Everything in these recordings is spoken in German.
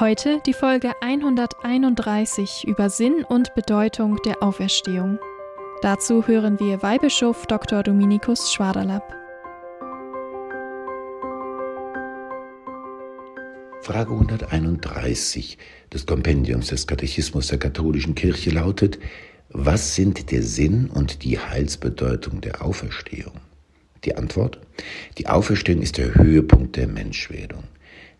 Heute die Folge 131 über Sinn und Bedeutung der Auferstehung. Dazu hören wir Weihbischof Dr. Dominikus Schwaderlapp. Frage 131 des Kompendiums des Katechismus der katholischen Kirche lautet, was sind der Sinn und die Heilsbedeutung der Auferstehung? Die Antwort? Die Auferstehung ist der Höhepunkt der Menschwerdung.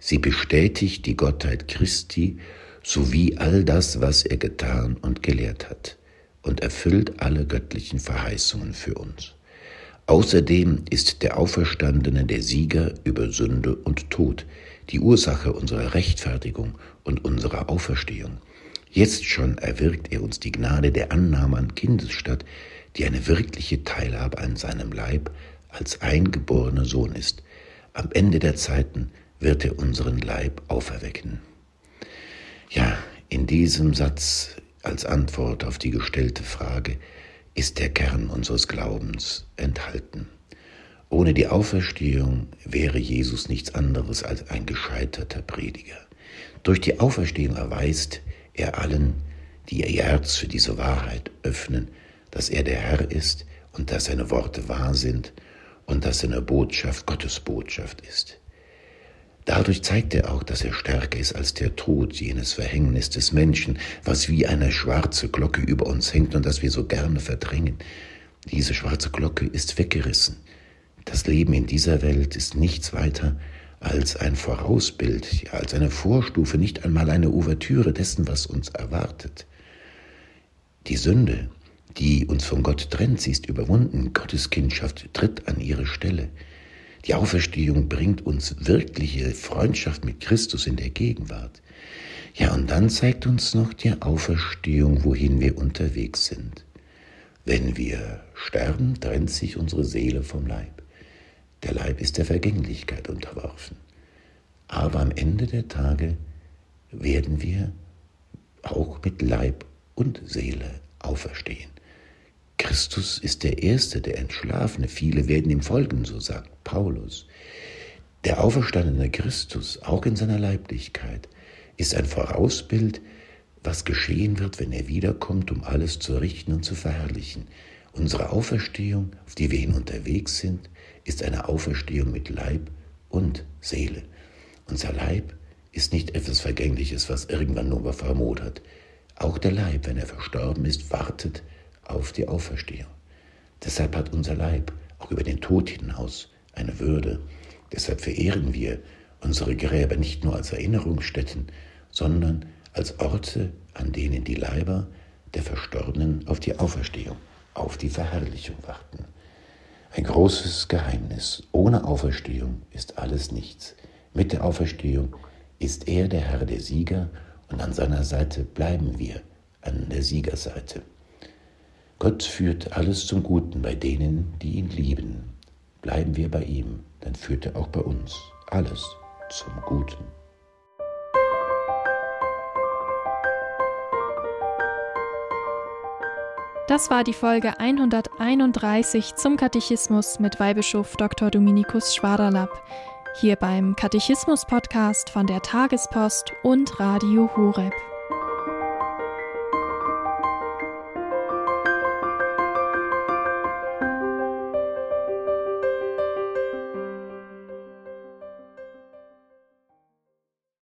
Sie bestätigt die Gottheit Christi sowie all das, was er getan und gelehrt hat und erfüllt alle göttlichen Verheißungen für uns. Außerdem ist der Auferstandene der Sieger über Sünde und Tod, die Ursache unserer Rechtfertigung und unserer Auferstehung. Jetzt schon erwirkt er uns die Gnade der Annahme an Kindesstatt, die eine wirkliche Teilhabe an seinem Leib als eingeborener Sohn ist. Am Ende der Zeiten wird er unseren Leib auferwecken. Ja, in diesem Satz als Antwort auf die gestellte Frage ist der Kern unseres Glaubens enthalten. Ohne die Auferstehung wäre Jesus nichts anderes als ein gescheiterter Prediger. Durch die Auferstehung erweist er allen, die ihr Herz für diese Wahrheit öffnen, dass er der Herr ist und dass seine Worte wahr sind und dass seine Botschaft Gottes Botschaft ist. Dadurch zeigt er auch, dass er stärker ist als der Tod, jenes Verhängnis des Menschen, was wie eine schwarze Glocke über uns hängt und das wir so gerne verdrängen. Diese schwarze Glocke ist weggerissen. Das Leben in dieser Welt ist nichts weiter als ein Vorausbild, als eine Vorstufe, nicht einmal eine Ouvertüre dessen, was uns erwartet. Die Sünde, die uns von Gott trennt, sie ist überwunden. Gottes Kindschaft tritt an ihre Stelle. Die Auferstehung bringt uns wirkliche Freundschaft mit Christus in der Gegenwart. Ja, und dann zeigt uns noch die Auferstehung, wohin wir unterwegs sind. Wenn wir sterben, trennt sich unsere Seele vom Leib. Der Leib ist der Vergänglichkeit unterworfen. Aber am Ende der Tage werden wir auch mit Leib und Seele auferstehen. Christus ist der Erste, der Entschlafene. Viele werden ihm folgen, so sagt Paulus. Der auferstandene Christus, auch in seiner Leiblichkeit, ist ein Vorausbild, was geschehen wird, wenn er wiederkommt, um alles zu richten und zu verherrlichen. Unsere Auferstehung, auf die wir hin unterwegs sind, ist eine Auferstehung mit Leib und Seele. Unser Leib ist nicht etwas Vergängliches, was irgendwann nur vermodert. Auch der Leib, wenn er verstorben ist, wartet auf die Auferstehung. Deshalb hat unser Leib auch über den Tod hinaus eine Würde. Deshalb verehren wir unsere Gräber nicht nur als Erinnerungsstätten, sondern als Orte, an denen die Leiber der Verstorbenen auf die Auferstehung, auf die Verherrlichung warten. Ein großes Geheimnis. Ohne Auferstehung ist alles nichts. Mit der Auferstehung ist er der Herr der Sieger und an seiner Seite bleiben wir an der Siegerseite. Gott führt alles zum Guten bei denen, die ihn lieben. Bleiben wir bei ihm, dann führt er auch bei uns alles zum Guten. Das war die Folge 131 zum Katechismus mit Weihbischof Dr. Dominikus Schwaderlapp, hier beim Katechismus-Podcast von der Tagespost und Radio Horeb.